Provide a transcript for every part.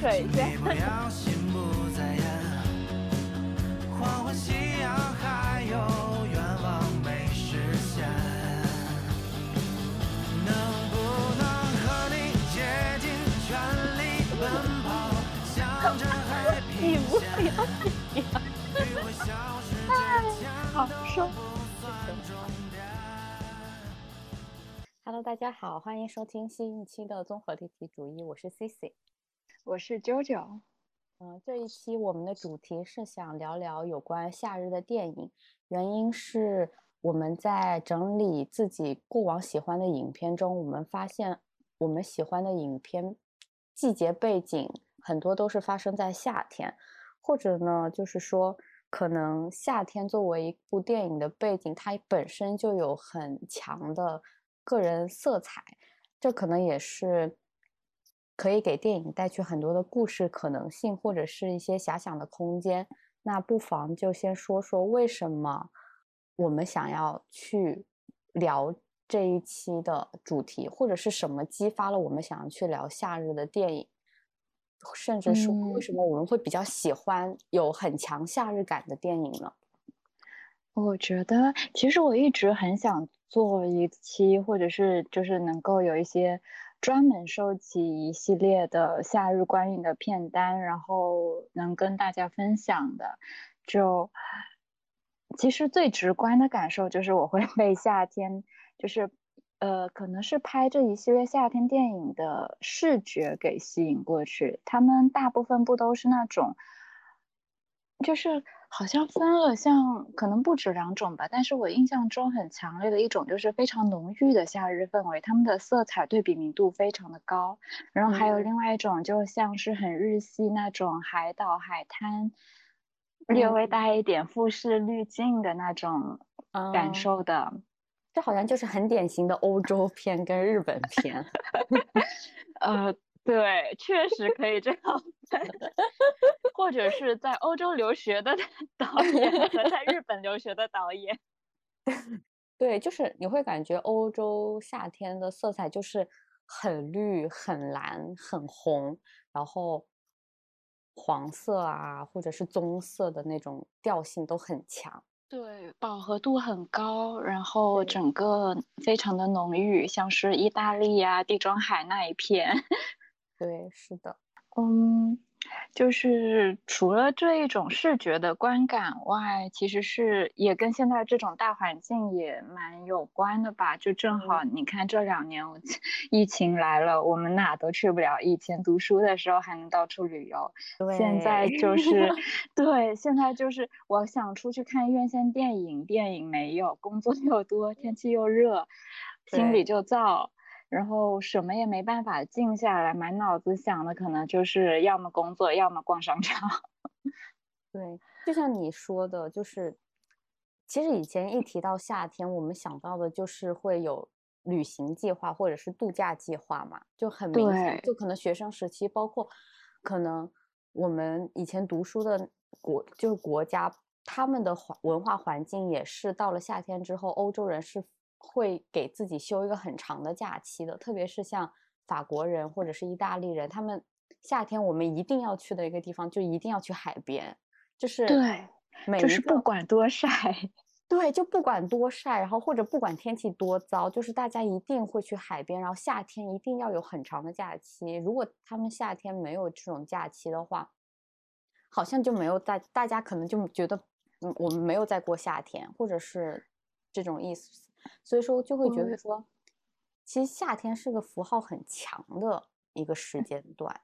水先。你不不。Hello，大家好，欢迎收听新一期的综合立体主义，我是 Cici。我是啾啾，嗯，这一期我们的主题是想聊聊有关夏日的电影，原因是我们在整理自己过往喜欢的影片中，我们发现我们喜欢的影片季节背景很多都是发生在夏天，或者呢，就是说可能夏天作为一部电影的背景，它本身就有很强的个人色彩，这可能也是可以给电影带去很多的故事可能性，或者是一些遐想的空间。那不妨就先说说为什么我们想要去聊这一期的主题，或者是什么激发了我们想要去聊夏日的电影，甚至是为嗯什么我们会比较喜欢有很强夏日感的电影呢？我觉得其实我一直很想做一期，或者是就是能够有一些专门收集一系列的夏日观影的片单，然后能跟大家分享的。就其实最直观的感受就是我会 被夏天，就是呃，可能是拍这一系列夏天电影的视觉给吸引过去。他们大部分不都是那种。就是好像分了像可能不止两种吧，但是我印象中很强烈的一种就是非常浓郁的夏日氛围，他们的色彩对比明度非常的高，然后还有嗯另外一种就像是很日系那种海岛海滩，略微嗯带一点富士滤镜的那种感啊受的。这好像就是很典型的欧洲片跟日本片。呃，对，确实可以这样分，或者是在欧洲留学的 导演和在日本留学的导演。对，就是你会感觉欧洲夏天的色彩就是很绿、很蓝、很红，然后黄色啊，或者是棕色的那种调性都很强。对，饱和度很高，然后整个非常的浓郁，像是意大利呀、地中海那一片。对，是的，嗯，就是除了这一种视觉的观感外，其实是也跟现在这种大环境也蛮有关的吧。就正好你看这两年我 疫情来了，我们哪都去不了。以前读书的时候还能到处旅游，现在就是 对，现在就是我想出去看院线电影，电影没有，工作又多，天气又热，心里就燥。然后什么也没办法静下来，满脑子想的可能就是要么工作，要么逛商场。对，就像你说的，就是其实以前一提到夏天，我们想到的就是会有旅行计划或者是度假计划嘛，就很明显，就可能学生时期，包括可能我们以前读书的国就是国家，他们的环文化环境也是到了夏天之后，欧洲人是会给自己休一个很长的假期的，特别是像法国人或者是意大利人，他们夏天我们一定要去的一个地方，就一定要去海边。就是对，就是不管多晒，对，就不管多晒，然后或者不管天气多糟，就是大家一定会去海边，然后夏天一定要有很长的假期。如果他们夏天没有这种假期的话，好像就没有大，大家可能就觉得，嗯，我们没有在过夏天，或者是这种意思，所以说就会觉得我说，其实夏天是个符号很强的一个时间段。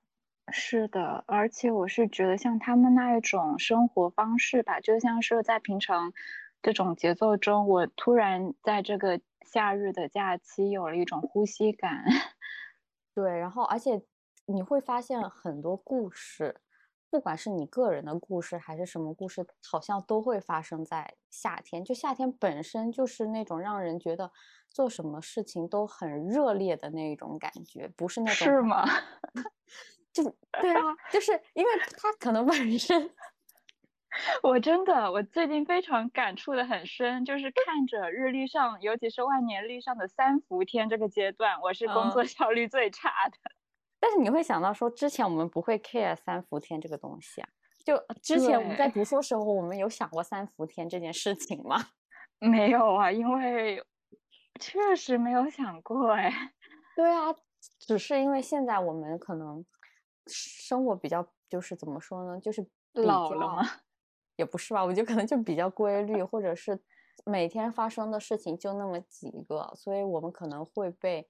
是的，而且我是觉得像他们那一种生活方式吧，就像是在平常这种节奏中，我突然在这个夏日的假期有了一种呼吸感。对，然后而且你会发现很多故事，不管是你个人的故事还是什么故事，好像都会发生在夏天。就夏天本身就是那种让人觉得做什么事情都很热烈的那种感觉，不是那种是吗？就对啊，就是因为它可能本身 我真的，我最近非常感触的很深，就是看着日历上，尤其是万年历上的三伏天这个阶段，我是工作嗯效率最差的。但是你会想到说，之前我们不会 care 三伏天这个东西啊。就之前我们在读书的时候，我们有想过三伏天这件事情吗？没有啊，因为确实没有想过哎。对啊，只是因为现在我们可能生活比较，就是怎么说呢，就是老了吗？也不是吧，我觉得可能就比较规律，或者是每天发生的事情就那么几个，所以我们可能会被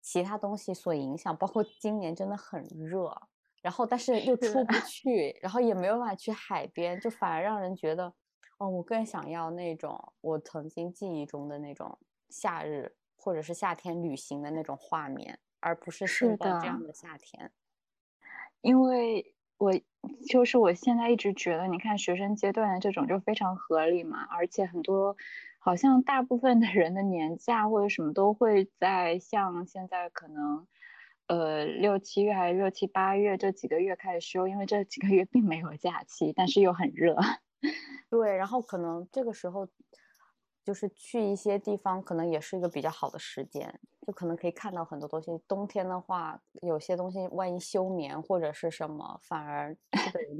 其他东西所影响。包括今年真的很热，然后但 是又出不去，然后也没有办法去海边，就反而让人觉得，哦，我更想要那种我曾经记忆中的那种夏日或者是夏天旅行的那种画面，而不是是现在这样的的夏天。因为我就是我现在一直觉得，你看学生阶段的这种就非常合理嘛，而且很多好像大部分的人的年假或者什么都会在像现在可能呃六七月还是六七八月这几个月开始休，因为这几个月并没有假期，但是又很热。对，然后可能这个时候就是去一些地方，可能也是一个比较好的时间，就可能可以看到很多东西。冬天的话，有些东西万一休眠或者是什么，反而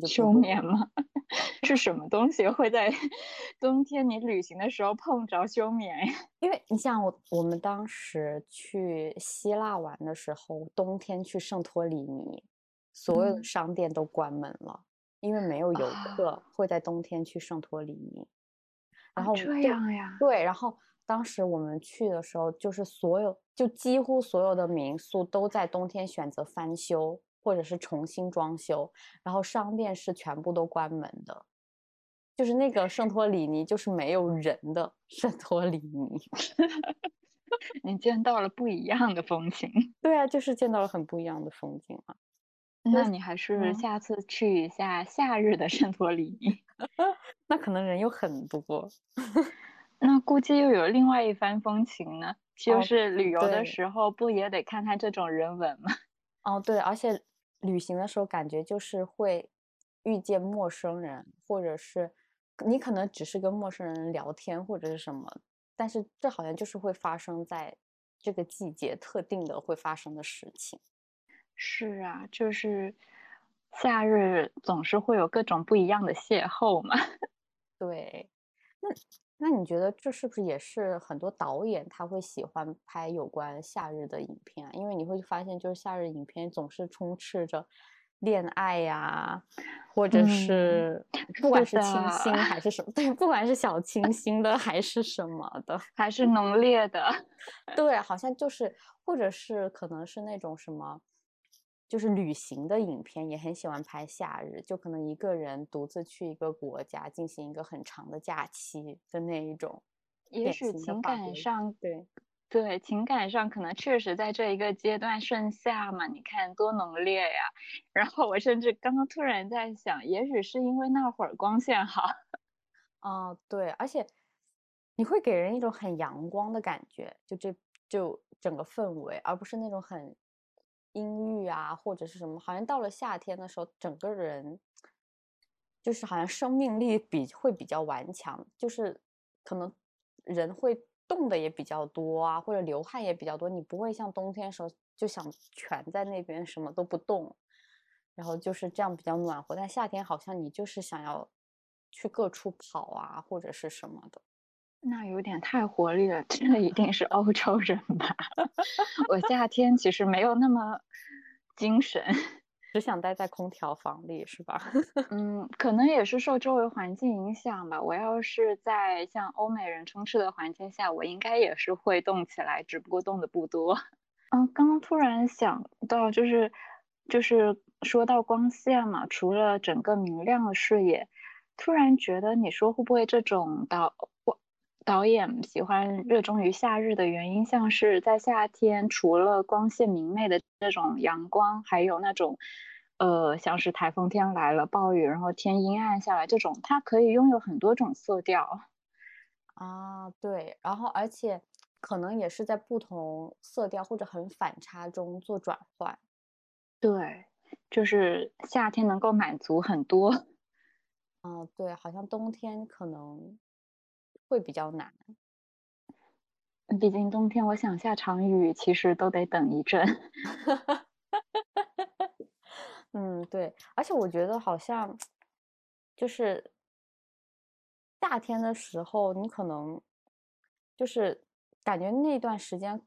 休眠吗？是什么东西会在 冬天你旅行的时候碰着休眠呀？因为你像我，我们当时去希腊玩的时候，冬天去圣托里尼，所有的嗯商店都关门了，因为没有游啊客会在冬天去圣托里尼。然后这样呀？对，然后当时我们去的时候，就是所有就几乎所有的民宿都在冬天选择翻修或者是重新装修，然后商店是全部都关门的，就是那个圣托里尼就是没有人的圣托里尼。你见到了不一样的风景。对啊，就是见到了很不一样的风景啊。那你还是嗯下次去一下夏日的圣托里尼，那可能人又很多，那估计又有另外一番风情呢。就哦是旅游的时候，不也得看看这种人文吗？哦，对，而且旅行的时候感觉就是会遇见陌生人，或者是你可能只是跟陌生人聊天或者是什么，但是这好像就是会发生在这个季节特定的会发生的事情。是啊，就是夏日总是会有各种不一样的邂逅嘛。对，那那你觉得这是不是也是很多导演他会喜欢拍有关夏日的影片啊？因为你会发现，就是夏日影片总是充斥着恋爱呀，或者嗯是不管是是清新还是什么，对，不管是小清新的还是什么的，还是浓烈的。对，好像就是，或者是可能是那种什么。就是旅行的影片也很喜欢拍夏日，就可能一个人独自去一个国家进行一个很长的假期的那一种。也许情感上，对对情感上可能确实在这一个阶段盛夏嘛，你看多浓烈呀。然后我甚至刚刚突然在想，也许是因为那会儿光线好。哦，对，而且你会给人一种很阳光的感觉，就这就整个氛围，而不是那种很阴郁啊，或者是什么。好像到了夏天的时候，整个人就是好像生命力比会比较顽强，就是可能人会动的也比较多啊，或者流汗也比较多。你不会像冬天的时候就想蜷在那边什么都不动，然后就是这样比较暖和。但夏天好像你就是想要去各处跑啊，或者是什么的。那有点太活力了，这一定是欧洲人吧？我夏天其实没有那么精神，只想待在空调房里是吧？嗯，可能也是受周围环境影响吧。我要是在像欧美人充斥的环境下，我应该也是会动起来，只不过动的不多。嗯，刚刚突然想到，就是就是说到光线嘛，除了整个明亮的视野，突然觉得你说会不会这种导导演喜欢热衷于夏日的原因，像是在夏天，除了光线明媚的这种阳光，还有那种，呃，像是台风天来了，暴雨，然后天阴暗下来这种，它可以拥有很多种色调。啊，对，然后而且可能也是在不同色调或者很反差中做转换。对，就是夏天能够满足很多。嗯，对，好像冬天可能会比较难。毕竟冬天我想下场雨，其实都得等一阵。嗯，对，而且我觉得好像就是夏天的时候，你可能就是感觉那段时间，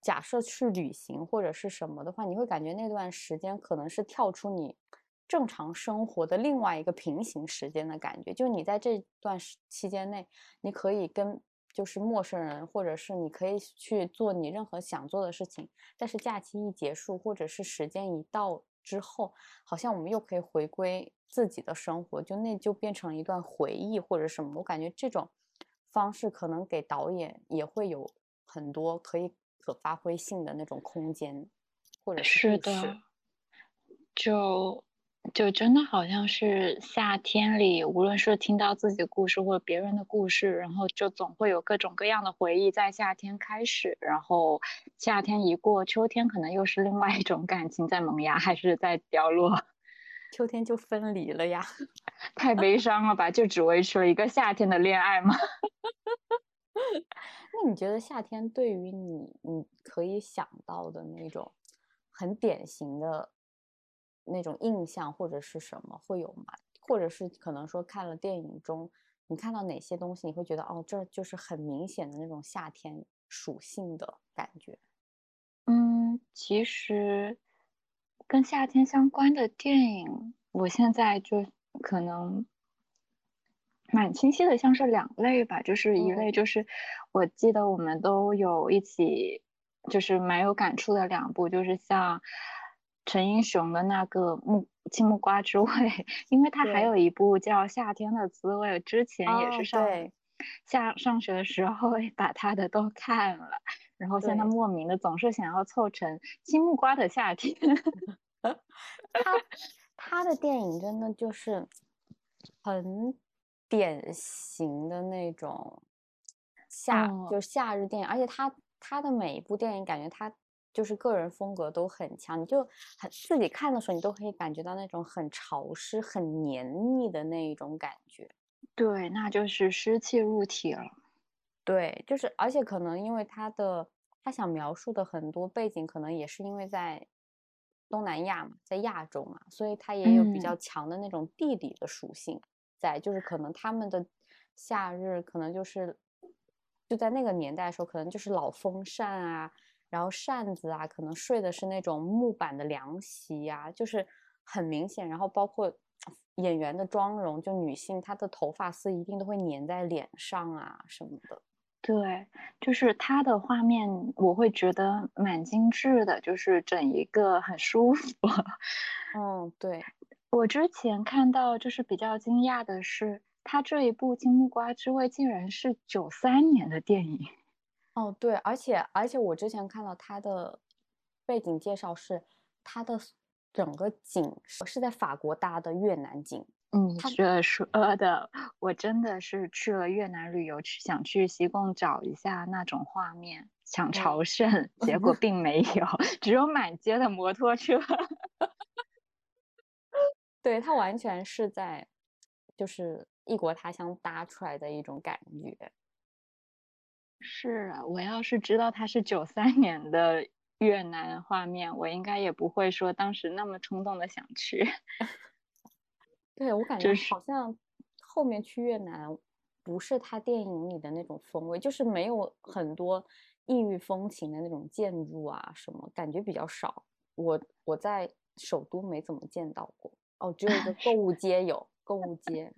假设去旅行或者是什么的话，你会感觉那段时间可能是跳出你正常生活的另外一个平行时间的感觉。就你在这段时期间内，你可以跟就是陌生人，或者是你可以去做你任何想做的事情。但是假期一结束，或者是时间一到之后，好像我们又可以回归自己的生活，就那就变成一段回忆或者什么。我感觉这种方式可能给导演也会有很多可以可发挥性的那种空间，或者是故事。的，就就真的好像是夏天里，无论是听到自己的故事或者别人的故事，然后就总会有各种各样的回忆在夏天开始，然后夏天一过，秋天可能又是另外一种感情在萌芽，还是在凋落，秋天就分离了呀。太悲伤了吧？就只维持了一个夏天的恋爱吗？那你觉得夏天对于你，你可以想到的那种很典型的那种印象或者是什么会有吗？或者是可能说看了电影中，你看到哪些东西，你会觉得哦，这就是很明显的那种夏天属性的感觉？嗯，其实跟夏天相关的电影，我现在就可能蛮清晰的，像是两类吧，就是一嗯类就是我记得我们都有一起，就是蛮有感触的两部，就是像陈英雄的那个木青木瓜之味，因为他还有一部叫《夏天的滋味》，之前也哦是上对下上学的时候把他的都看了。然后现在莫名的总是想要凑成青木瓜的夏天。他他的电影真的就是很典型的那种夏，哦就是夏日电影，而且他他的每一部电影感觉他就是个人风格都很强，你就很自己看的时候，你都可以感觉到那种很潮湿、很黏腻的那一种感觉。对，那就是湿气入体了。对，就是而且可能因为他的他想描述的很多背景，可能也是因为在东南亚嘛，在亚洲嘛，所以它也有比较嗯强的那种地理的属性在，就是可能他们的夏日可能就是就在那个年代的时候，可能就是老风扇啊，然后扇子啊，可能睡的是那种木板的凉席呀、就是很明显，然后包括 演员的妆容，就女性她的头发丝一定都会粘在脸上啊什么的。对，就是它的画面，我会觉得蛮精致的，就是整一个很舒服。嗯，对，我之前看到就是比较惊讶的是，它这一部《金木瓜之味》竟然是九三年的电影。哦对，而且而且我之前看到它的背景介绍是它的整个景是是在法国搭的越南景。你它这说 的，我真的是去了越南旅游，去想去西贡找一下那种画面，想朝圣，结果并没有，只有满街的摩托车。对，它完全是在就是异国他乡搭出来的一种感觉。是啊，我要是知道它是九三年的越南画面，我应该也不会说当时那么冲动的想去。对，我感觉好像后面去越南不是他电影里的那种风味，就是没有很多异域风情的那种建筑啊什么，感觉比较少。我我在首都没怎么见到过，哦，只有一个 购物街有购物街。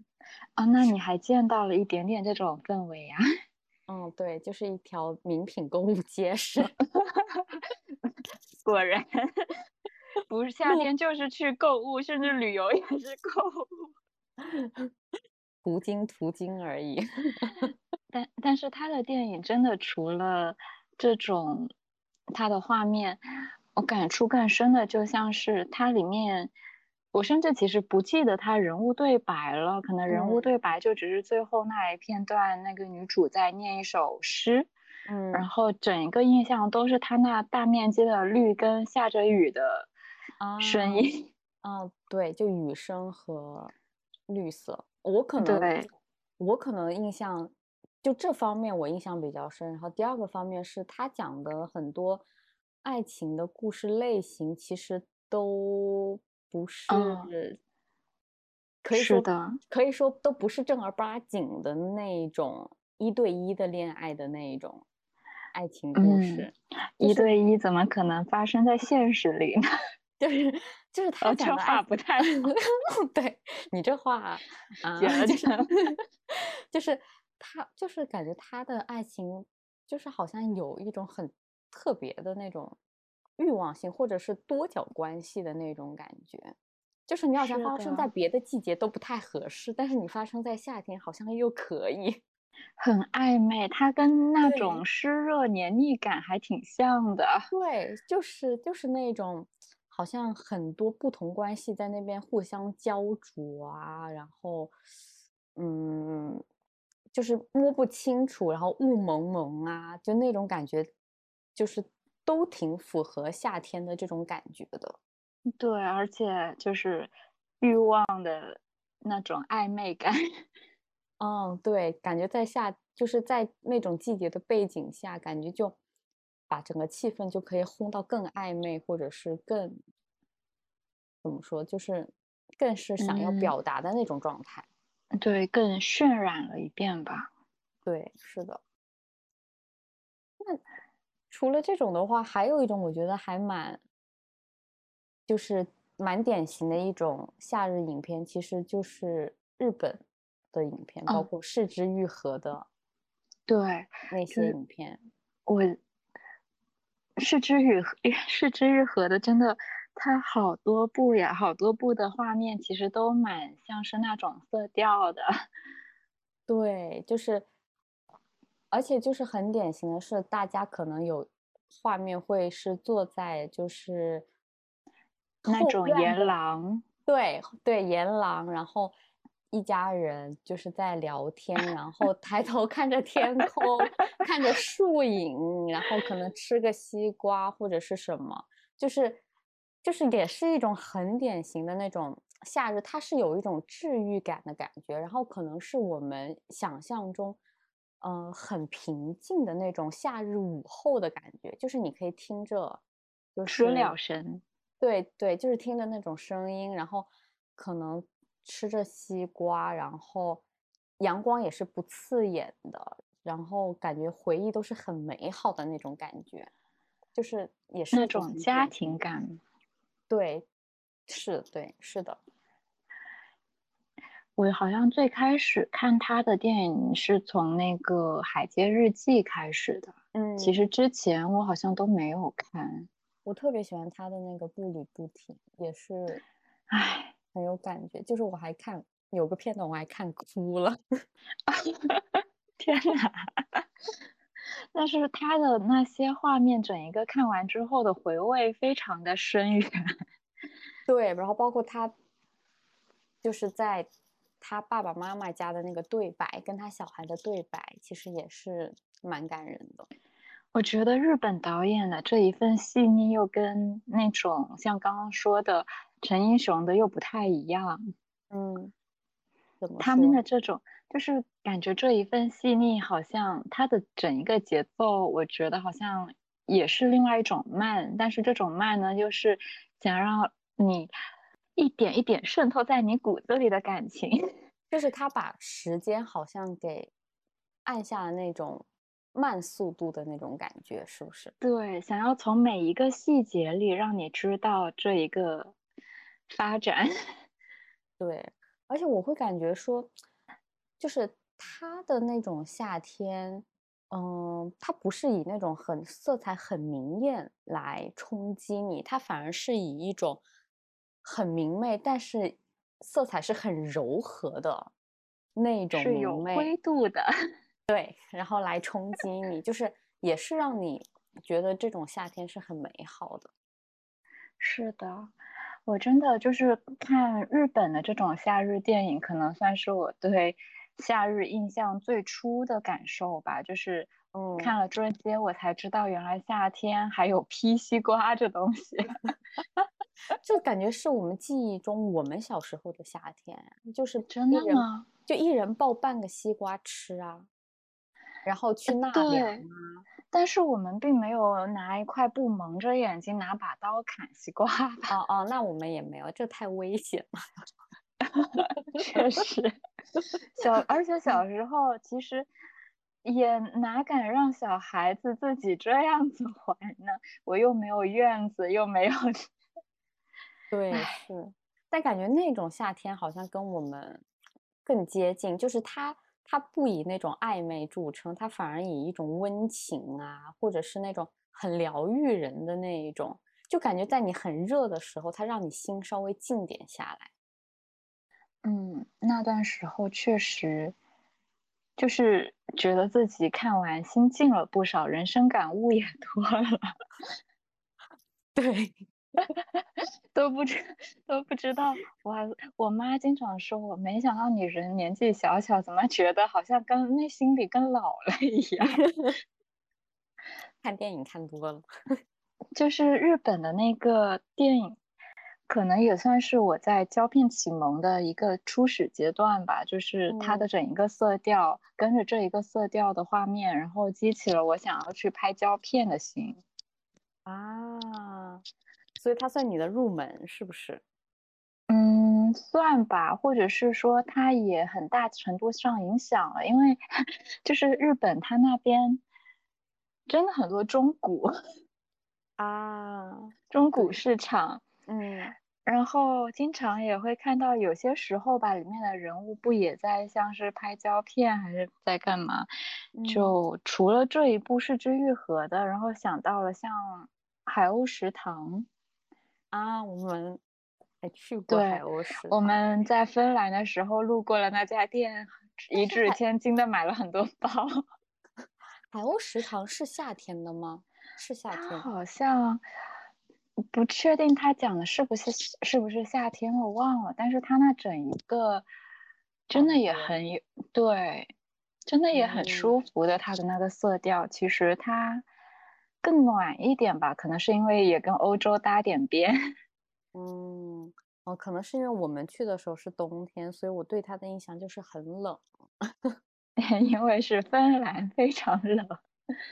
啊、那你还见到了一点点这种氛围呀、嗯，对，就是一条名品购物街是。果然，不是夏天就是去购物，甚至旅游也是购物。途经途经而已。但但是他的电影真的除了这种，他的画面，我感触更深的就像是它里面，我甚至其实不记得他人物对白了，可能人物嗯对白就只是最后那一片段，那个女主在念一首诗，嗯，然后整一个印象都是他那大面积的绿跟下着雨的声啊音。哦，对，就雨声和绿色，我可能，我可能印象就这方面我印象比较深。然后第二个方面是他讲的很多爱情的故事类型，其实都不是，嗯可以说是的，可以说都不是正儿八经的那种一对一的恋爱的那一种爱情故嗯事，一对一怎么可能发生在现实里呢？就是就是他讲话不太。对你这话 啊，就是就是他就是感觉他的爱情就是好像有一种很特别的那种欲望性，或者是多角关系的那种感觉。就是你好像发生在别的季节都不太合适，但是你发生在夏天好像又可以。很暧昧，它跟那种湿热黏腻感还挺像的。对，就是就是那种好像很多不同关系在那边互相焦灼啊，然后嗯，就是摸不清楚，然后雾蒙蒙啊，就那种感觉，就是都挺符合夏天的这种感觉的。对，而且就是欲望的那种暧昧感。嗯，对，感觉在夏，就是在那种季节的背景下，感觉就把整个气氛就可以烘到更暧昧，或者是更怎么说，就是更是想要嗯表达的那种状态。对，更渲染了一遍吧。对，是的。那除了这种的话，还有一种我觉得还蛮，就是蛮典型的一种夏日影片，其实就是日本的影片，包哦括四之愈合的对，那些影片。我是之愈合，是之愈合的，真的，它好多部呀，好多部的画面其实都蛮像是那种色调的。对，就是，而且就是很典型的是，大家可能有画面会是坐在就是那种沿院的廊，对对，岩廊，然后一家人就是在聊天，然后抬头看着天空，看着树影，然后可能吃个西瓜或者是什么，就是就是也是一种很典型的那种夏日，它是有一种治愈感的感觉，然后可能是我们想象中。嗯，很平静的那种夏日午后的感觉，就是你可以听着，就知了声。对对，就是听着那种声音，然后可能吃着西瓜，然后阳光也是不刺眼的，然后感觉回忆都是很美好的那种感觉，就是也是那种家庭感。对，是，对，是的，我好像最开始看他的电影是从那个《海街日记》开始的，嗯，其实之前我好像都没有看。我特别喜欢他的那个步履不停，也是唉，很有感觉，就是我还看有个片段我还看哭了，天哪！但是他的那些画面，整一个看完之后的回味非常的深远。对，然后包括他就是在他爸爸妈妈家的那个对白，跟他小孩的对白，其实也是蛮感人的。我觉得日本导演的这一份细腻，又跟那种像刚刚说的陈英雄的又不太一样。嗯，他们的这种，就是感觉这一份细腻，好像它的整一个节奏，我觉得好像也是另外一种慢，但是这种慢呢，又是想让你一点一点渗透在你骨子里的感情。就是他把时间好像给按下了那种慢速度的那种感觉，是不是？对，想要从每一个细节里让你知道这一个发展。对，而且我会感觉说，就是他的那种夏天，嗯，它不是以那种很色彩很明艳来冲击你，它反而是以一种很明媚，但是色彩是很柔和的那种是有灰度的。对，然后来冲击你，就是也是让你觉得这种夏天是很美好的。是的，我真的就是看日本的这种夏日电影，可能算是我对夏日印象最初的感受吧。就是嗯，看了这些，我才知道原来夏天还有劈西瓜这东西。就感觉是我们记忆中我们小时候的夏天，就是真的吗？就一人抱半个西瓜吃啊，然后去纳凉啊，但是我们并没有拿一块布蒙着眼睛，拿把刀砍西瓜吧？哦哦，那我们也没有，这太危险了。确实，小而且小时候其实也哪敢让小孩子自己这样子玩呢？我又没有院子，又没有。对，是，但感觉那种夏天好像跟我们更接近，就是它它不以那种暧昧著称，它反而以一种温情啊，或者是那种很疗愈人的那一种，就感觉在你很热的时候，它让你心稍微静点下来。嗯，那段时候确实就是觉得自己看完心静了不少，人生感悟也多了。对，都不知都不知道，我我妈经常说我，没想到你人年纪小小，怎么觉得好像跟内心里跟老了一样？看电影看多了，就是日本的那个电影。可能也算是我在胶片启蒙的一个初始阶段吧，就是它的整一个色调，跟着这一个色调的画面，然后激起了我想要去拍胶片的心。啊，所以它算你的入门是不是？嗯，算吧，或者是说它也很大程度上影响了，因为 就是日本它那边真的很多中古啊，中古市场，嗯。然后经常也会看到，有些时候吧，里面的人物不也在像是拍胶片，还是在干嘛？就除了这一部是之愈合的，然后想到了像海鸥食堂啊，我们还去过海鸥食堂。我们在芬兰的时候路过了那家店，一掷千金的买了很多包。海鸥食堂是夏天的吗？是夏天，好像。不确定他讲的是不是是不是夏天，我忘了。但是他那整一个真的也很有对，真的也很舒服的。他的那个色调，其实它更暖一点吧，可能是因为也跟欧洲搭点边。嗯，哦，可能是因为我们去的时候是冬天，所以我对他的印象就是很冷。因为是芬兰，非常冷。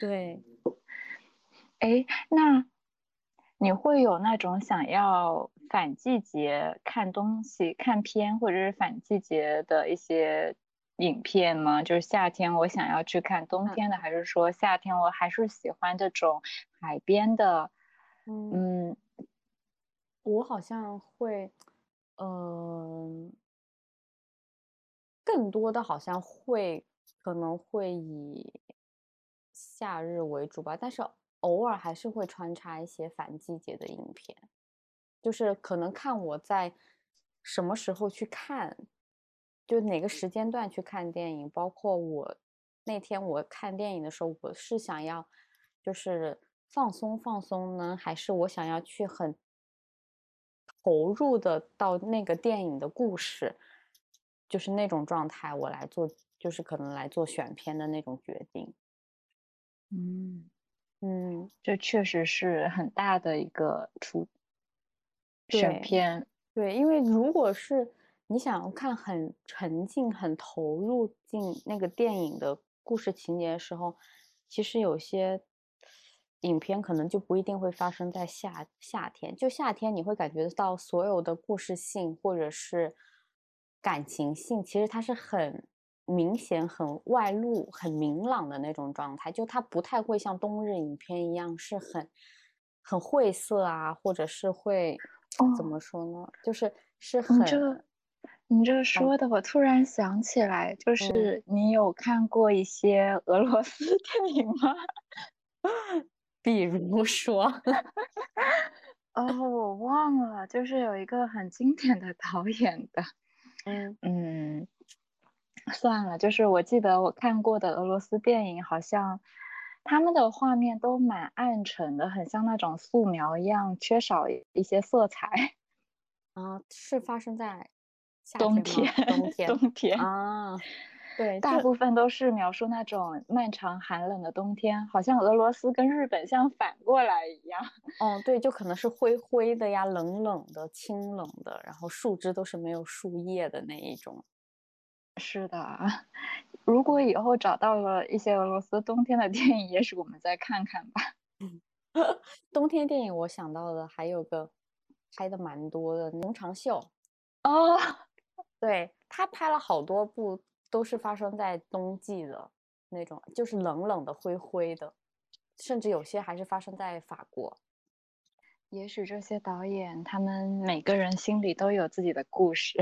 对。哎，那。你会有那种想要反季节看东西、看片，或者是反季节的一些影片吗？就是夏天我想要去看冬天的，还是说夏天我还是喜欢这种海边的？嗯，我好像会，嗯，更多的好像会可能会以夏日为主吧，但是。偶尔还是会穿插一些反季节的影片，就是可能看我在什么时候去看，就哪个时间段去看电影。包括我那天我看电影的时候，我是想要就是放松放松呢，还是我想要去很投入的到那个电影的故事，就是那种状态，我来做，就是可能来做选片的那种决定。嗯。嗯，这确实是很大的一个出选片。对，因为如果是你想要看很沉浸、很投入进那个电影的故事情节的时候，其实有些影片可能就不一定会发生在夏夏天。就夏天，你会感觉到所有的故事性或者是感情性，其实它是很。明显很外露、很明朗的那种状态，就它不太会像冬日影片一样是很很晦涩啊，或者是会怎么说呢？就是是很你这你这说的，我突然想起来，就是你有看过一些俄罗斯 电影吗？比如说，哦，我忘了，就是有一个很经典的导演的，嗯嗯。算了，就是我记得我看过的俄罗斯电影，好像他们的画面都蛮暗沉的，很像那种素描一样，缺少一些色彩。啊，是发生在冬天，冬天，冬天啊，对，大部分都是描述那种漫长寒冷的冬天，好像俄罗斯跟日本像反过来一样。哦，对，就可能是灰灰的呀，冷冷的，清冷的，然后树枝都是没有树叶的那一种。是的，如果以后找到了一些俄罗斯冬天的电影，也许我们再看看吧。冬天电影我想到的还有个拍的蛮多的《农场秀》，哦，对他拍了好多部，都是发生在冬季的那种，就是冷冷的、灰灰的，甚至有些还是发生在法国。也许这些导演他们每个人心里都有自己的故事。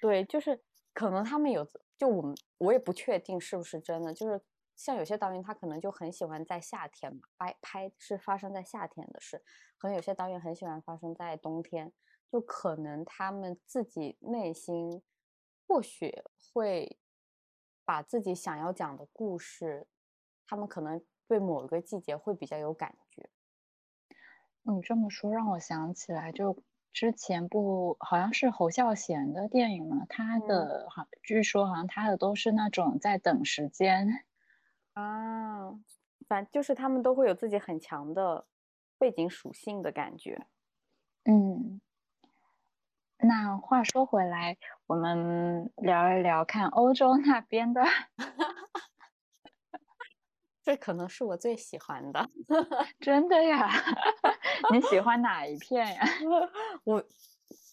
对，就是可能他们有，就我们我也不确定是不是真的，就是像有些导演他可能就很喜欢在夏天嘛，拍拍是发生在夏天的事，可能有些导演很喜欢发生在冬天，就可能他们自己内心或许会把自己想要讲的故事，他们可能对某一个季节会比较有感觉。你这么说让我想起来，就之前部好像是侯孝贤的电影嘛，他的好，据说好像他的都是那种在等时间啊，反正就是他们都会有自己很强的背景属性的感觉。嗯，那话说回来，我们聊一聊看欧洲那边的。这可能是我最喜欢的，真的呀？你喜欢哪一片呀？我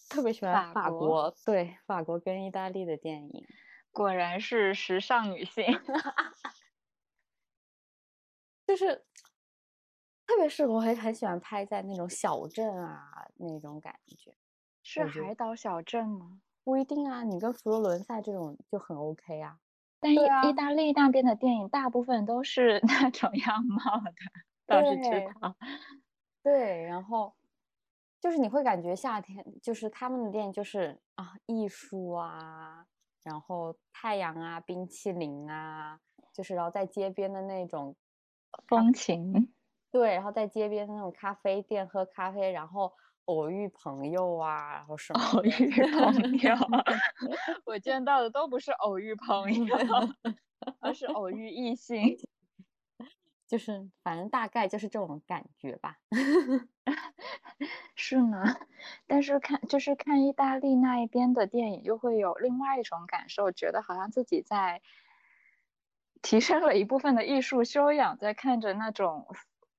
特别喜欢法国，对法国跟意大利的电影，果然是时尚女性，就是特别是我很很喜欢拍在那种小镇啊那种感觉，是海岛小镇吗？不一定啊，你跟佛罗伦萨这种就很 OK 啊。但意意大利那边的电影大部分都是那种 样貌的，倒是知道。对，然后就是你会感觉夏天就是他们的店就是啊艺术啊，然后太阳啊，冰淇淋啊，就是然后在街边的那种风情。对，然后在街边的那种咖啡店喝咖啡，然后。偶遇朋友啊，然后什么偶遇朋友，我见到的都不是偶遇朋友，而是偶遇异性，就是反正大概就是这种感觉吧。是呢，但是看就是看意大利那一边的电影，又会有另外一种感受，觉得好像自己在提升了一部分的艺术修养，在看着那种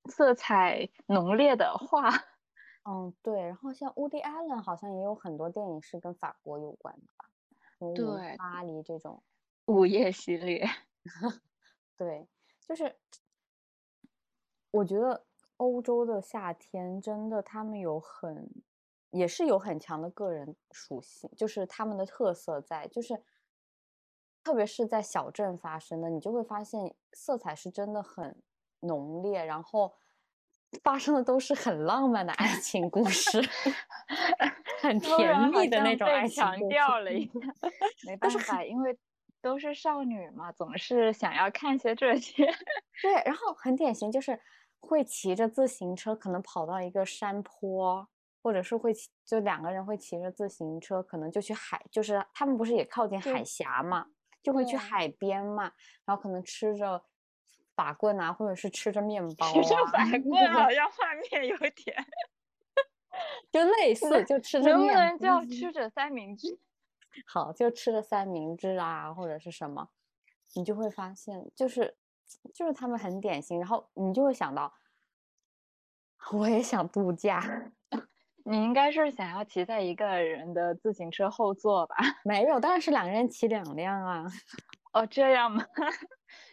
色彩浓烈的画。嗯，对，然后像 Woody Allen 好像也有很多电影是跟法国有关的吧？对，巴黎这种午夜系列，对，就是我觉得欧洲的夏天真的，他们有很也是有很强的个人属性，就是他们的特色在，就是特别是在小镇发生的，你就会发现色彩是真的很浓烈，然后。发生的都是很浪漫的爱情故事，很甜蜜的那种爱情强调了一下，没办法，因为都是少女嘛，总是想要看些这些。对，然后很典型就是会骑着自行车，可能跑到一个山坡，或者是会就两个人会骑着自行车，可能就去海，就是他们不是也靠近海峡嘛，就会去海边嘛，然后可能吃着。法棍啊，或者是吃着面包啊，吃 着法棍好像画面有点，就类似，就吃着面，能不能叫吃着三明治？好，就吃了三明治啊，或者是什么，你就会发现，就是就是他们很典型，然后你就会想到，我也想度假。你应该是想要骑在一个人的自行车后座吧？没有，当然是两个人骑两辆啊。哦，这样吗？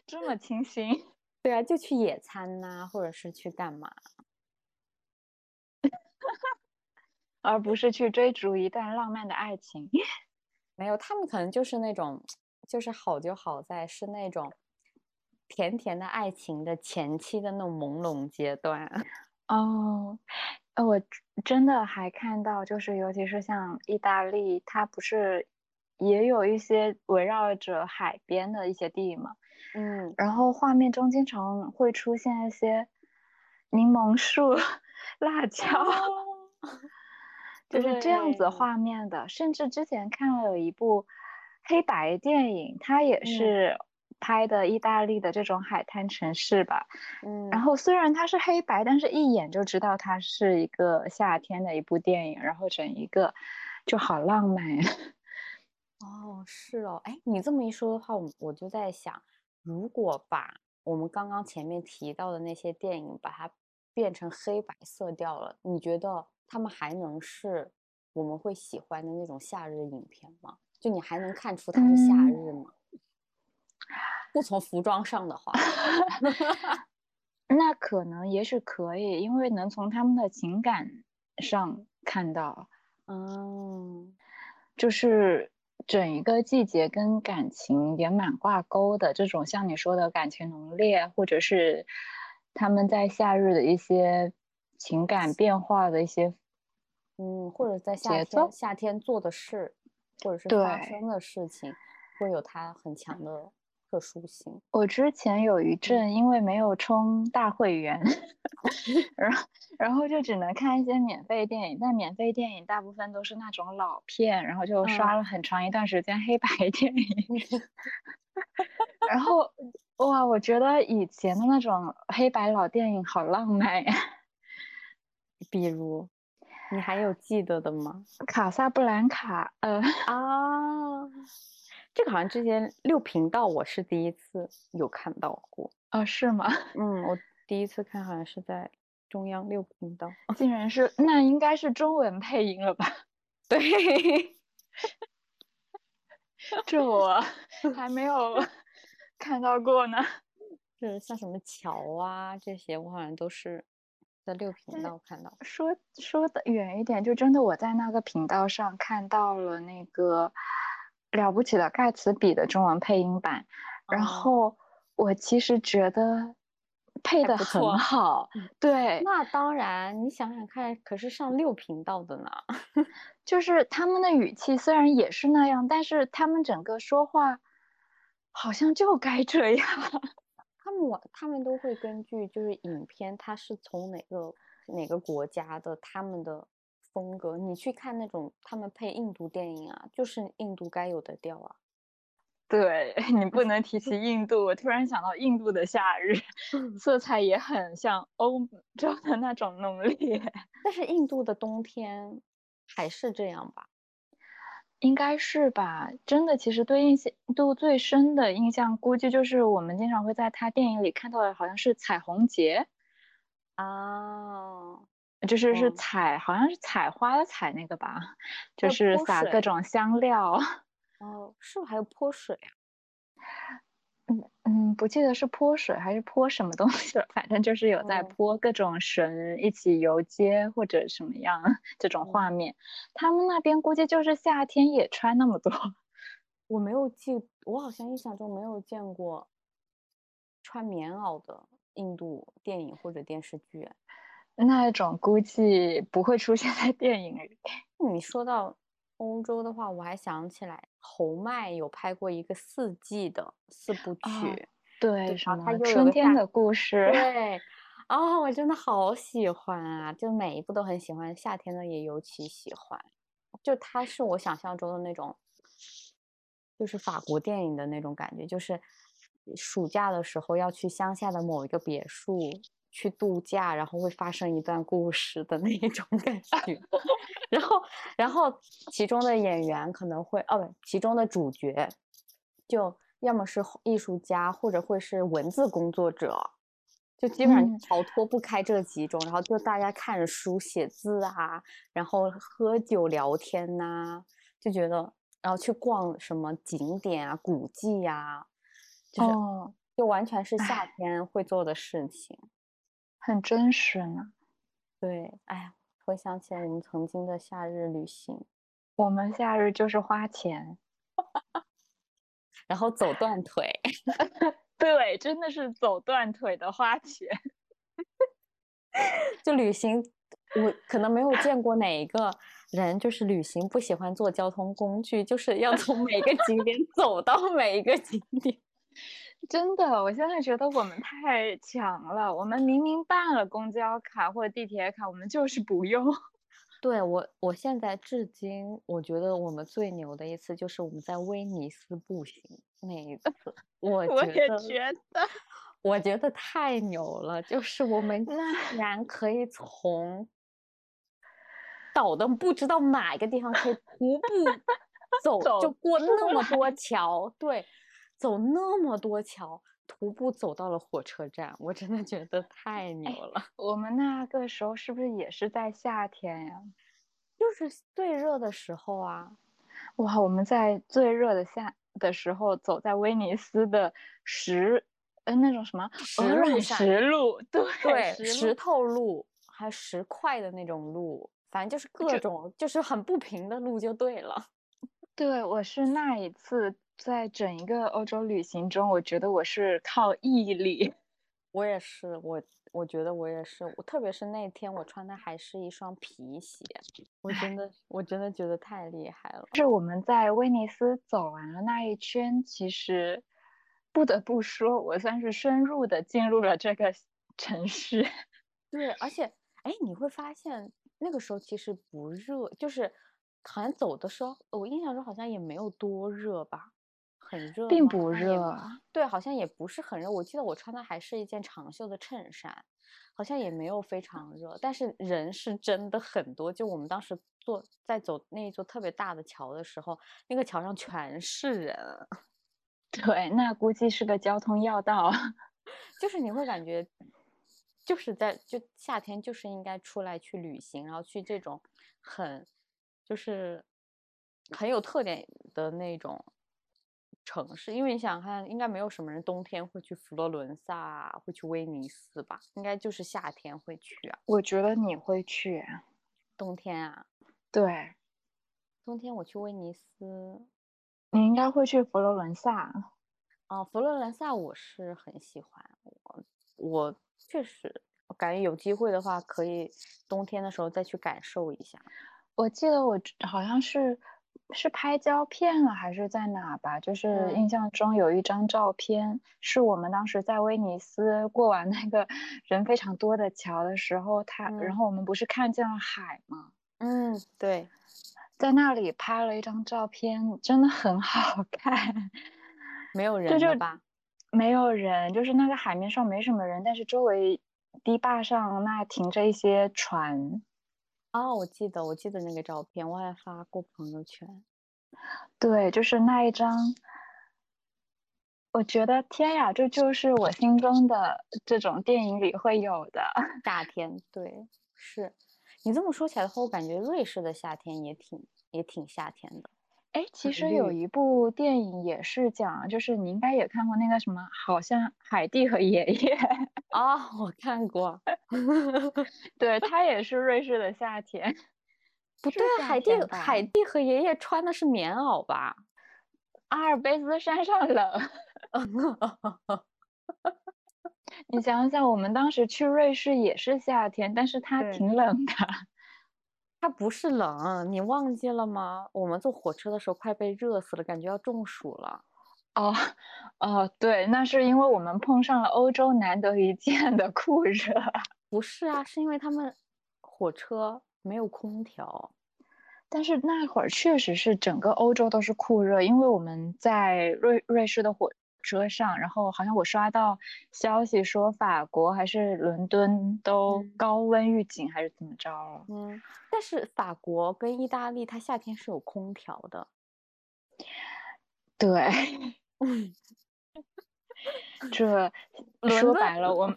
这么清新。对啊，就去野餐呐，或者是去干嘛，而不是去追逐一段浪漫的爱情。没有，他们可能就是那种，就是好就好在是那种甜甜的爱情的前期的那种朦胧阶段。哦，呃，我真的还看到，就是尤其是像意大利，它不是也有一些围绕着海边的一些地嘛？嗯，然后画面中经常会出现一些柠檬树、辣椒，就是这样子画面的。甚至之前看了有一部黑白电影，它也是拍的意大利的这种海滩城市吧。嗯，然后虽然它是黑白，但是一眼就知道它是一个夏天的一部电影，然后整一个就好浪漫呀。哦，是哦，哎，你这么一说的话，我我就在想，如果把我们刚刚前面提到的那些电影，把它变成黑白色调了，你觉得他们还能是我们会喜欢的那种夏日影片吗？就你还能看出它是夏嗯日吗？不从服装上的话 那可能也许可以，因为能从他们的情感上看到，嗯，就是整一个季节跟感情也蛮挂钩的。这种像你说的感情浓烈，或者是他们在夏日的一些情感变化的一些，嗯，或者在夏天夏天做的事，或者是发生的事情，会有它很强的特殊性。我之前有一阵因为没有充大会员，然后然后就只能看一些免费电影，但免费电影大部分都是那种老片，然后就刷嗯了很长一段时间黑白电影。然后哇，我觉得以前的那种黑白老电影好浪漫呀，比如，你还有记得的吗？卡萨布兰卡，呃，啊，这个好像之前六频道我是第一次有看到过。哦是吗？嗯，我第一次看好像是在中央六频道。竟然是那应该是中文配音了吧？对，这我还没有看到过呢。是像什么桥啊这些，我好像都是在六频嗯道看到。说说的远一点，就真的我在那个频道上看到了那个《了不起的盖茨比》的中文配音版，然哦后我其实觉得配的很好，嗯对，那当然，你想想看，可是上六频道的呢。就是他们的语气虽然也是那样，但是他们整个说话好像就该这样。他们玩他们都会根据就是影片它是从哪个哪个国家的他们的风格，你去看那种他们配印度电影啊，就是印度该有的调啊。对 你不能提 起印度，我突然想到印度的夏日，色彩也很像欧洲的那种浓烈。但是印度的冬天还是这样吧？应该是吧？真的，其实对印象度最深的印象，估计就是我们经常会在他电影里看到的，好像是彩虹节，啊，就是是嗯采，好像是采花的采那个吧，就是撒各种香料。哦，是不是还有泼水啊？嗯嗯，不记得是泼水还是泼什么东西了，反正就是有在哦泼各种神一起游街或者什么样这种哦画面。他们那边估计就是夏天也穿那么多。我没有记，我好像印象中没有见过穿棉袄的印度电影或者电视剧哎。那种估计不会出现在电影里。你说到欧洲的话，我还想起来侯麦有拍过一个四季的四部啊曲，对，对什么春天的故事，对，哦，我真的好喜欢啊！就每一部都很喜欢，夏天的也尤其喜欢。就它是我想象中的那种，就是法国电影的那种感觉，就是暑假的时候要去乡下的某一个别墅去度假，然后会发生一段故事的那一种感觉。然后，然后其中的演员可能会，哦，不，其中的主角就要么是艺术家，或者会是文字工作者，就基本上嗯逃脱不开这几种。然后就大家看书写字啊，然后喝酒聊天呐、就觉得，然后去逛什么景点啊、古迹呀、就是、哦，就完全是夏天会做的事情。很真实呢。对，哎呀，回想起来我们曾经的夏日旅行，我们夏日就是花钱，然后走断腿。对，真的是走断腿的花钱。就旅行，我可能没有见过哪一个人就是旅行不喜欢坐交通工具，就是要从每个景点走到每一个景点。真的，我现在觉得我们太强了。我们明明办了公交卡或者地铁卡，我们就是不用。对我，我现在至今，我觉得我们最牛的一次就是我们在威尼斯步行那一次，我我也觉得，我觉得太牛了，就是我们那竟然可以从岛的不知道哪个地方可以徒步走走就过那么多桥，对，走那么多桥，徒步走到了火车站，我真的觉得太牛了。我们那个时候是不是也是在夏天呀？就是最热的时候啊，哇，我们在最热的夏的时候，走在威尼斯的石，呃，那种什么石鹅卵路石路，对对，石头路，还有石块的那种路，反正就是各种，就是很不平的路就对了。对，我是那一次在整一个欧洲旅行中，我觉得我是靠毅力。我也是，我我觉得我也是，我特别是那天我穿的还是一双皮鞋，我真的我真的觉得太厉害了。是我们在威尼斯走完了那一圈，其实不得不说，我算是深入的进入了这个城市。对，而且哎，你会发现那个时候其实不热，就是好像走的时候，我印象中好像也没有多热吧，很热并不热对，好像也不是很热。我记得我穿的还是一件长袖的衬衫，好像也没有非常热，但是人是真的很多。就我们当时坐在走那一座特别大的桥的时候，那个桥上全是人，对，那估计是个交通要道。就是你会感觉，就是在就夏天就是应该出来去旅行，然后去这种很就是很有特点的那种城市，因为你想想看，应该没有什么人冬天会去佛罗伦萨啊，会去威尼斯吧？应该就是夏天会去啊。我觉得你会去，冬天啊，对，冬天我去威尼斯，你应该会去佛罗伦萨。哦，佛罗伦萨我是很喜欢，我我确实我感觉有机会的话，可以冬天的时候再去感受一下。我记得我好像是是拍胶片了，还是在哪吧？就是嗯印象中有一张照片，是我们当时在威尼斯过完那个人非常多的桥的时候，他，然嗯后我们不是看见了海吗？嗯，对，在那里拍了一张照片，真的很好看。没有人了吧？没有人，就是那个海面上没什么人，但是周围堤坝上那停着一些船。哦，我记得，我记得那个照片，我还发过朋友圈。对，就是那一张，我觉得天呀，这就是我心中的这种电影里会有的。夏天，对，是你这么说起来的话，我感觉瑞士的夏天也挺也挺夏天的。哎，其实有一部电影也是讲，就是你应该也看过那个什么，好像海蒂和爷爷，啊、我看过。对，它也是瑞士的夏天。不对海蒂海蒂和爷爷穿的是棉袄吧？阿尔卑斯山上冷，你想想，我们当时去瑞士也是夏天，但是它挺冷的。它不是冷，你忘记了吗？我们坐火车的时候快被热死了，感觉要中暑了。哦，哦，对，那是因为我们碰上了欧洲难得一见的酷热。不是啊，是因为他们火车没有空调。但是那会儿确实是整个欧洲都是酷热，因为我们在瑞瑞士的火车上，然后好像我刷到消息说法国还是伦敦都嗯高温预警还是怎么着了？嗯，但是法国跟意大利它夏天是有空调的。对，这说白了，我们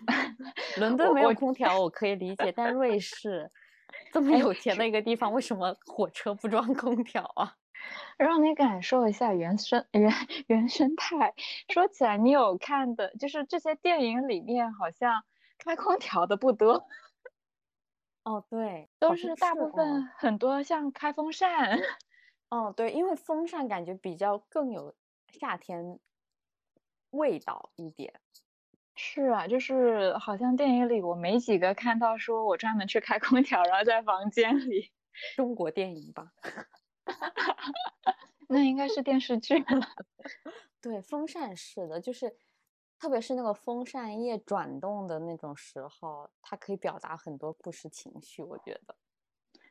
伦敦没有空调，我可以理解，但瑞士 这么哎有钱的一个地方，为什么火车不装空调啊？让你感受一下原生原原生态。说起来，你有看的，就是这些电影里面好像开空调的不多，哦，对，都是大部哦分很多像开风扇。哦，对，因为风扇感觉比较更有夏天味道一点。是啊，就是好像电影里我没几个看到说我专门去开空调，然后在房间里，中国电影吧，那应该是电视剧了。对，风扇式的，就是特别是那个风扇叶转动的那种时候，它可以表达很多故事情绪，我觉得。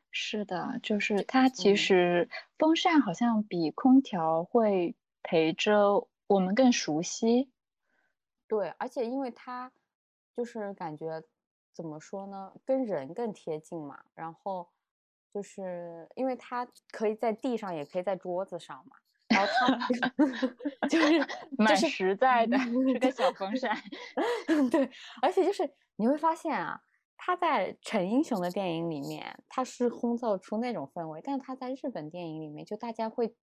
是的，就是它其嗯实风扇好像比空调会陪着我们更熟悉。对，而且因为它就是感觉怎么说呢，跟人更贴近嘛，然后就是因为它可以在地上，也可以在桌子上嘛。然后它 就是蛮实在的，是个小风扇。对，而且就是你会发现啊，他在陈英雄的电影里面，他是烘造出那种氛围，但是他在日本电影里面，就大家会，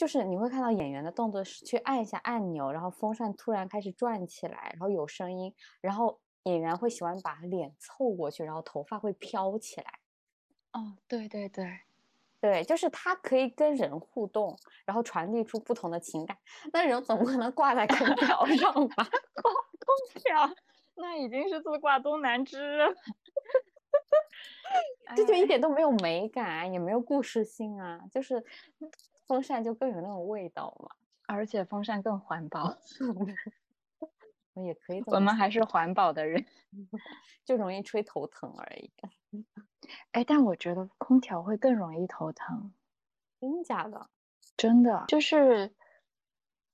就是你会看到演员的动作是去按一下按钮，然后风扇突然开始转起来，然后有声音，然后演员会喜欢把脸凑过去，然后头发会飘起来。哦，对对对，对，就是他可以跟人互动，然后传递出不同的情感。那人总不可能挂在空调 上吧？挂空调 那已经是自挂东南枝了。这就一哎点都没有美感，也没有故事性啊，就是风扇就更有那种味道嘛。而且风扇更环保，也可以我们还是环保的人。就容易吹头疼而已。哎，但我觉得空调会更容易头疼，真假的？真的就是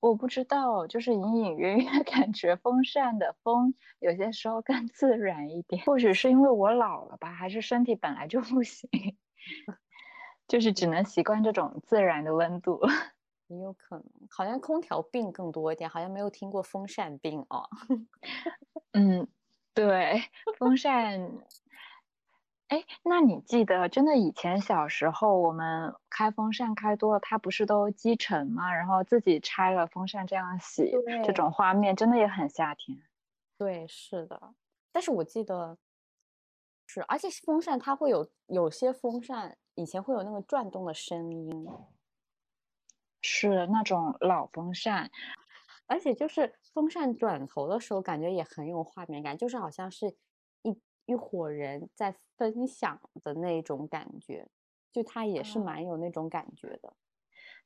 我不知道，就是隐隐约约 感觉风扇的风有些时候更自然一点，或许是因为我老了吧，还是身体本来就不行，就是只能习惯这种自然的温度。也有可能，好像空调病更多一点，好像没有听过风扇病哦。嗯，对，风扇。哎，那你记得，真的以前小时候我们开风扇开多了，它不是都积尘吗？然后自己拆了风扇这样洗，这种画面真的也很夏天。对，是的，但是我记得是，而且风扇它会有有些风扇以前会有那个转动的声音，是那种老风扇，而且就是风扇转头的时候，感觉也很有画面感，就是好像是一一伙人在分享的那种感觉，就它也是哦蛮有那种感觉的。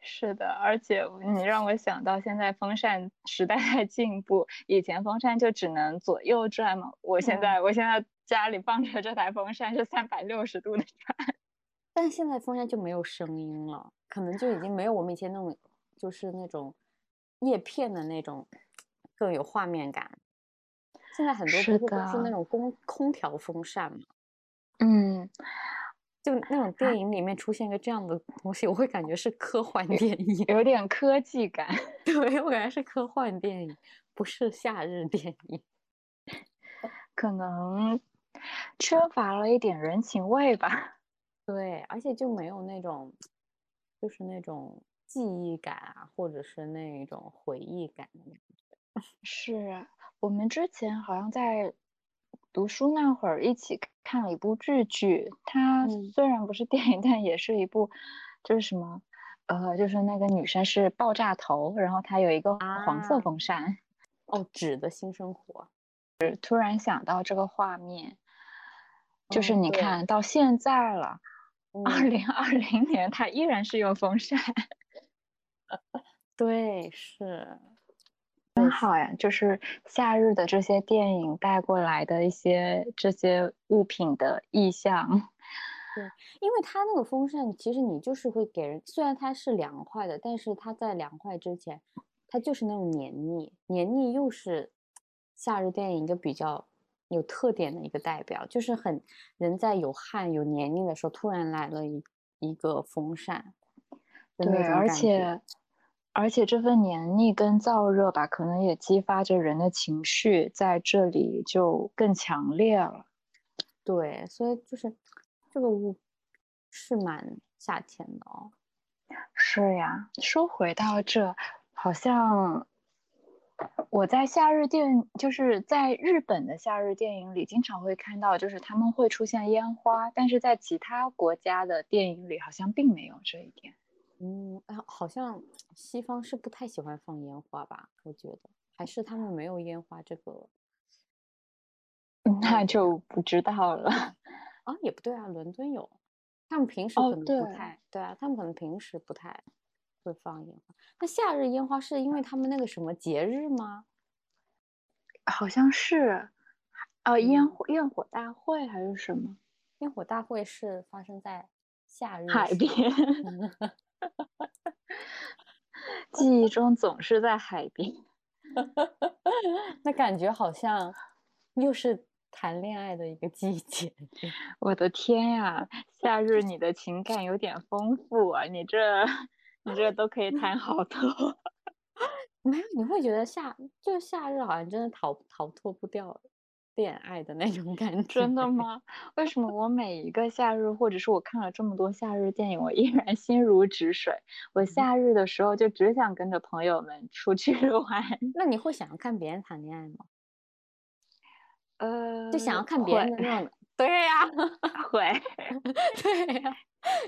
是的，而且你让我想到现在风扇时代在进步，以前风扇就只能左右转嘛，我现嗯在我现在家里放着这台风扇是三百六十度的转。但现在风扇就没有声音了，可能就已经没有我们以前那种，就是那种叶片的那种更有画面感。现在很多不是都是那种空空调风扇嘛，嗯，就那种电影里面出现一个这样的东西，我会感觉是科幻电影，有点 科技感。对我感觉是科幻电影，不是夏日电影。可能缺乏了一点人情味吧。对，而且就没有那种，就是那种记忆感啊，或者是那种回忆感的感觉。是我们之前好像在读书那会儿一起看了一部日剧，它嗯虽然不是电影，但也是一部，就是什么，呃，就是那个女生是爆炸头，然后她有一个黄色啊风扇，哦，纸的新生活。突然想到这个画面，就是你看到现在了，二嗯，零二零年它依然是用风扇。对，是，真好呀！就是夏日的这些电影带过来的一些这些物品的意象，对因为它那个风扇，其实你就是会给人，虽然它是凉快的，但是它在凉快之前，它就是那种黏腻，黏腻又是 夏日电影一个比较有特点的一个代表，就是很人在有汗有黏腻的时候，突然来了一一个风扇对，而且而且这份黏腻跟燥热吧，可能也激发着人的情绪，在这里就更强烈了。对，所以就是这个雾是蛮夏天的哦。是呀，说回到这，好像我在夏日电，就是在日本的夏日电影里，经常会看到，就是他们会出现烟花，但是在其他国家的电影里好像并没有这一点。嗯，哎，好像西方是不太喜欢放烟花吧？我觉得还是他们没有烟花这个 那就不知道了。啊，也不对啊，伦敦有，他们平时哦可能不对太，对啊，他们可能平时不太会放烟花。那夏日烟花是因为他们那个什么节日吗？好像是，呃，烟嗯火焰火大会还是什么？烟火大会是发生在夏日海边，记忆中总是在海边。那感觉好像又是谈恋爱的一个季节。我的天呀，夏日你的情感有点丰富啊！你这你这都可以谈好多。没有，你会觉得夏就夏日好像真的逃逃脱不掉恋爱的那种感觉。真的吗？为什么我每一个夏日，或者是我看了这么多夏日电影，我依然心如止水？我夏日的时候就只想跟着朋友们出去玩。那你会想要看别人谈恋爱吗？呃，就想要看别人的会那种。对呀、会。对呀、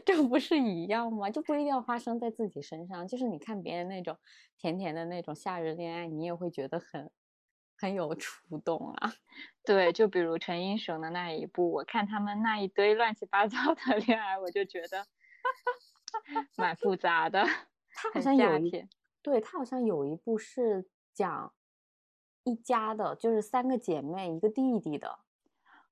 这不是一样吗？就不一定要发生在自己身上，就是你看别人那种甜甜的那种夏日恋爱，你也会觉得很很有触动啊。对，就比如陈英雄的那一部，我看他们那一堆乱七八糟的恋爱，我就觉得蛮复杂的。他好像有一天对他好像有一部是讲一家的，就是三个姐妹一个弟弟的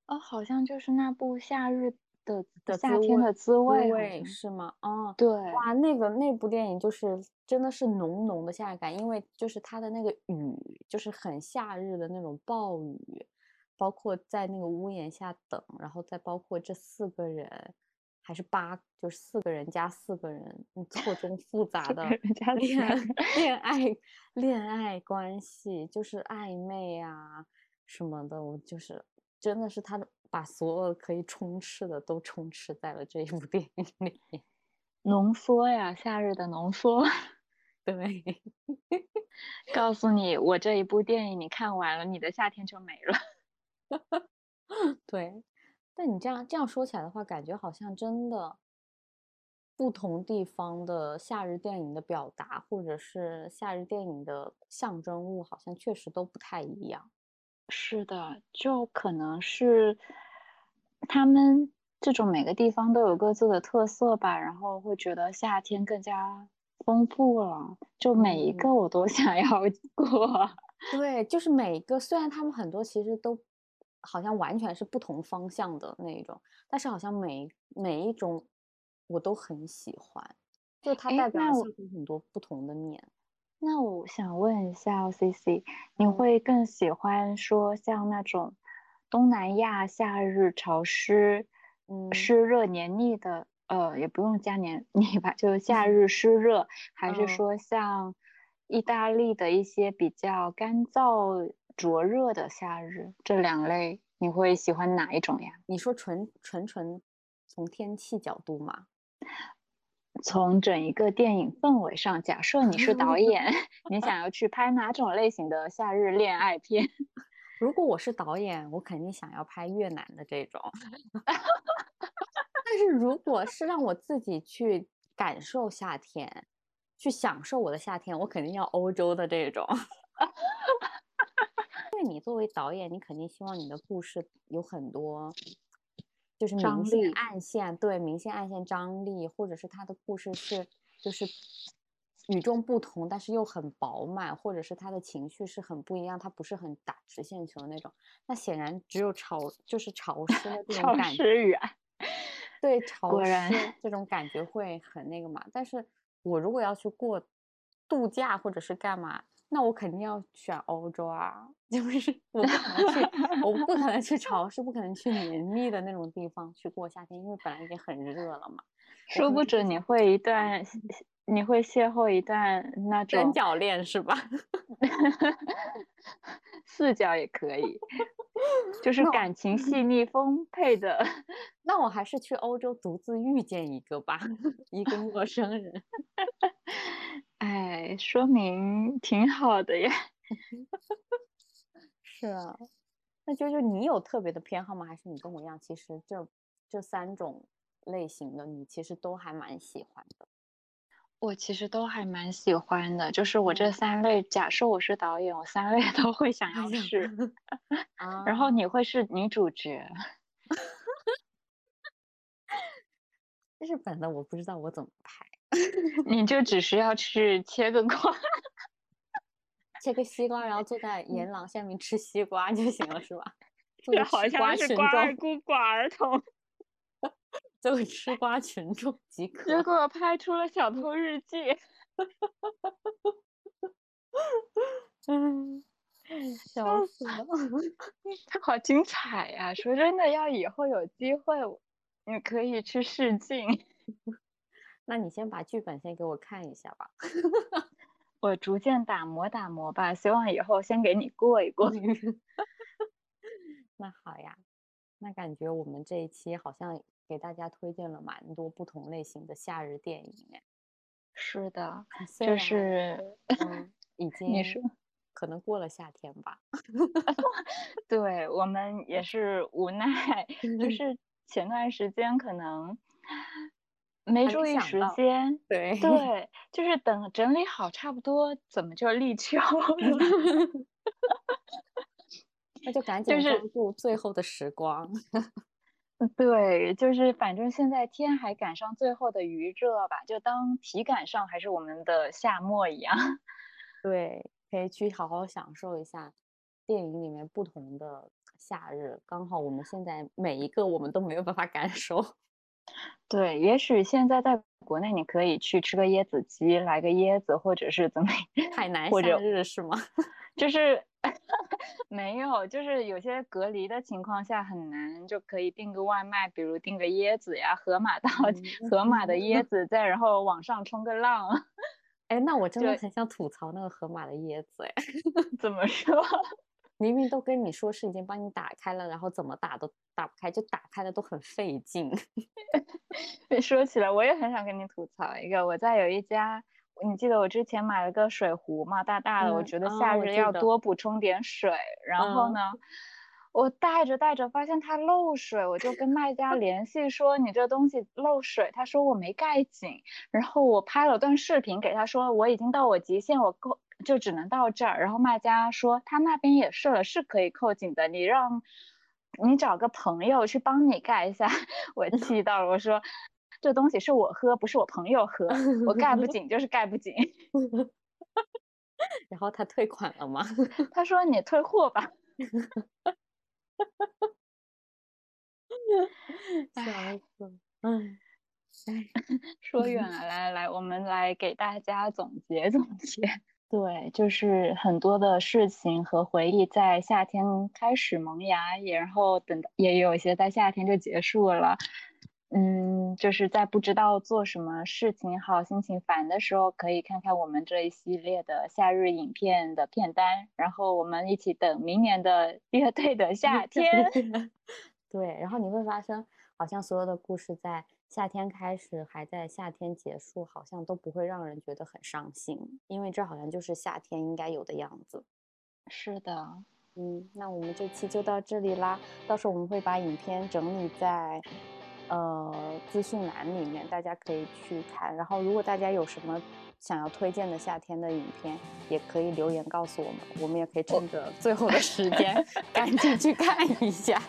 哦，好像就是那部《夏日的的夏天的滋滋味》是吗？哦，对，哇，那个那部电影就是真的是浓浓的夏日感，因为就是它的那个雨，就是很夏日的那种暴雨，包括在那个屋檐下等，然后再包括这四个人，还是八，就是四个人加四个人，嗯错综复杂的恋恋爱恋爱关系，就是暧昧啊什么的，我就是真的是他的把所有可以充斥的都充斥在了这一部 电影里面。浓缩呀，夏日的浓缩。对，告诉你，我这一部电影你看完了，你的夏天就没了。对，但你这样这样说起来的话，感觉好像真的不同地方的夏日电影的表达，或者是夏日电影的象征物，好像确实都不太一样。是的，就可能是他们这种每个地方都有各自的特色吧，然后会觉得夏天更加丰富了，就每一个嗯我都 想要过。对，就是每一个，虽然他们很多其实都好像完全是不同方向的那一种，但是好像每每一种我都很喜欢，就它代表很多不同的面。那我想问一下哦 C C，你嗯会更喜欢说像那种东南亚夏日潮湿、嗯湿热黏腻的，呃，也不用加黏腻吧，就是夏日湿热，还是嗯说像意大利的一些比较干燥灼热的夏日，这两类你会喜欢哪一种呀？你说纯纯纯从天气角度嘛？从整一个电影氛围上，假设你是导 演，你想要去拍哪种类型的夏日恋爱片？如果我是导演，我肯定想要拍越南的这种。但是如果是让我自己去感受夏天，去享受我的夏天，我肯定要欧洲的这种。因为你作为导演，你肯定希望你的故事有很多，就是张明线力暗线，对，明线暗线张力，或者是他的故事是就是与众不同，但是又很饱满，或者是他的情绪是很不一样，他不是很打直线球的那种。那显然只有潮就是潮湿的这种感觉。对潮湿这种感觉会很那个嘛。但是我如果要去过度假或者是干嘛，那我肯定要选欧洲啊，就是我不可能去，我不可能去 潮湿，不可能去黏腻的那种地方去过夏天，因为本来已经很热了嘛。说不准你会一段，你会邂逅一段那种三角恋是吧？四角也可以，就是感情细腻丰沛的。那我还是去欧洲独自遇见一个吧，一个陌生人。哎，说明挺好的呀。是啊，那啾啾，你有特别的偏好吗？还是你跟我一样，其实这这三种类型的你其实都还蛮喜欢的？我其实都还蛮喜欢的，就是我这嗯三类，假设我是导演，我三类都会想要试。啊，然后你会是女主角，日本的我不知道我怎么拍，你就只需要去切个瓜。切个西瓜，然后坐在岩廊下面吃西瓜就行了，是吧？做这好像是孤寡儿童，做个吃瓜群众即可结可。果拍出了《小偷日记》。嗯，笑死了。好精彩呀！说真的，要以后有机会，你可以去试镜。那你先把剧本先给我看一下吧。我逐渐打磨打磨吧，希望以后先给你过一过。那好呀，那感觉我们这一期好像给大家推荐了蛮多不同类型的夏日电影哎。是的，就是 嗯，已你说经可能过了夏天吧。对我们也是无奈，就是前段时间可能没注意时间，对对，就是等整理好差不多，怎么就立秋了？那就赶紧就是抓住最后的时光。对，就是反正现在天还赶上最后的余热吧，就当体感上还是我们的夏末一样。对，可以去好好享受一下电影里面不同的夏日。刚好我们现在每一个我们都没有办法感受。对，也许现在在国内你可以去吃个椰子鸡，来个椰子，或者是怎么，海南夏日是吗？就是 没有，就是有些隔离的情况下很难，就可以订个外卖，比如订个椰子呀，河马到嗯 河马的椰子，再然后往上冲个浪，哎，那我真的就很想吐槽那个河马的椰子，哎，怎么说？明明都跟你说是已经帮你打开了，然后怎么打都打不开，就打开的都很费劲。说起来，我也很想跟你吐槽一个，我在有一家。你记得我之前买了个水壶嘛，大大的，我嗯觉得哦夏日要多补充点水。然后嗯呢，我带着带着发现它漏水，我就跟卖家联系说你这东西漏水，他说我没盖紧。然后我拍了段视频给他说我已经到我极限，我够就只能到这儿。然后卖家说他那边也设了，是可以扣紧的，你让你找个朋友去帮你盖一下。我气到了，我说这东西是我喝，不是我朋友喝，我盖不紧就是盖不紧。然后他退款了吗？他说你退货吧。笑死！哎，说远了，来来来，我们来给大家总结总结。对，就是很多的事情和回忆在夏天开始萌芽，也然后等也有一些在夏天就结束了。嗯，就是在不知道做什么事情好、心情烦的时候，可以看看我们这一系列的夏日影片的片单，然后我们一起等明年的 乐队的夏天。对，然后你会发现，好像所有的故事在夏天开始，还在夏天结束，好像都不会让人觉得很伤心，因为这好像就是夏天应该有的样子。是的，嗯，那我们这期就到这里啦，到时候我们会把影片整理在呃资讯栏里面，大家可以去看。然后如果大家有什么想要推荐的夏天的影片，也可以留言告诉我们，我们也可以趁着最后的时间 赶紧去看一下。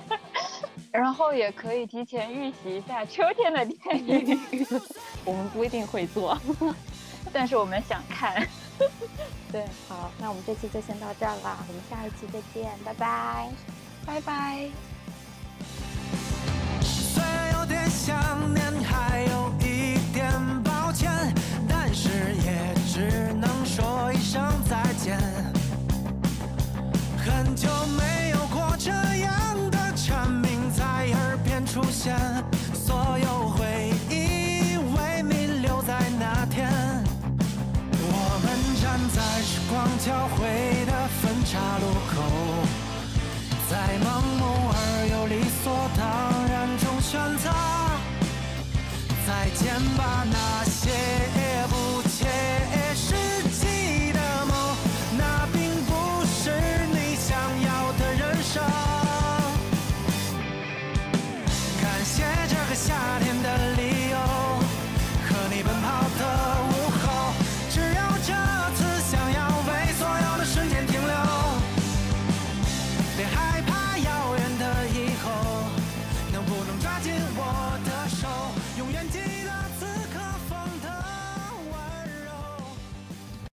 然后也可以提前预习一下秋天的电影，我们不一定会做。但是我们想看。对，好，那我们这期就先到这儿啦，我们下一期再见，拜拜。拜拜。虽然有点想念，还有一点抱歉，但是也只能说一声再见。很久没交汇的分岔路口。在盲目而又理所当然中选择。再见吧，那些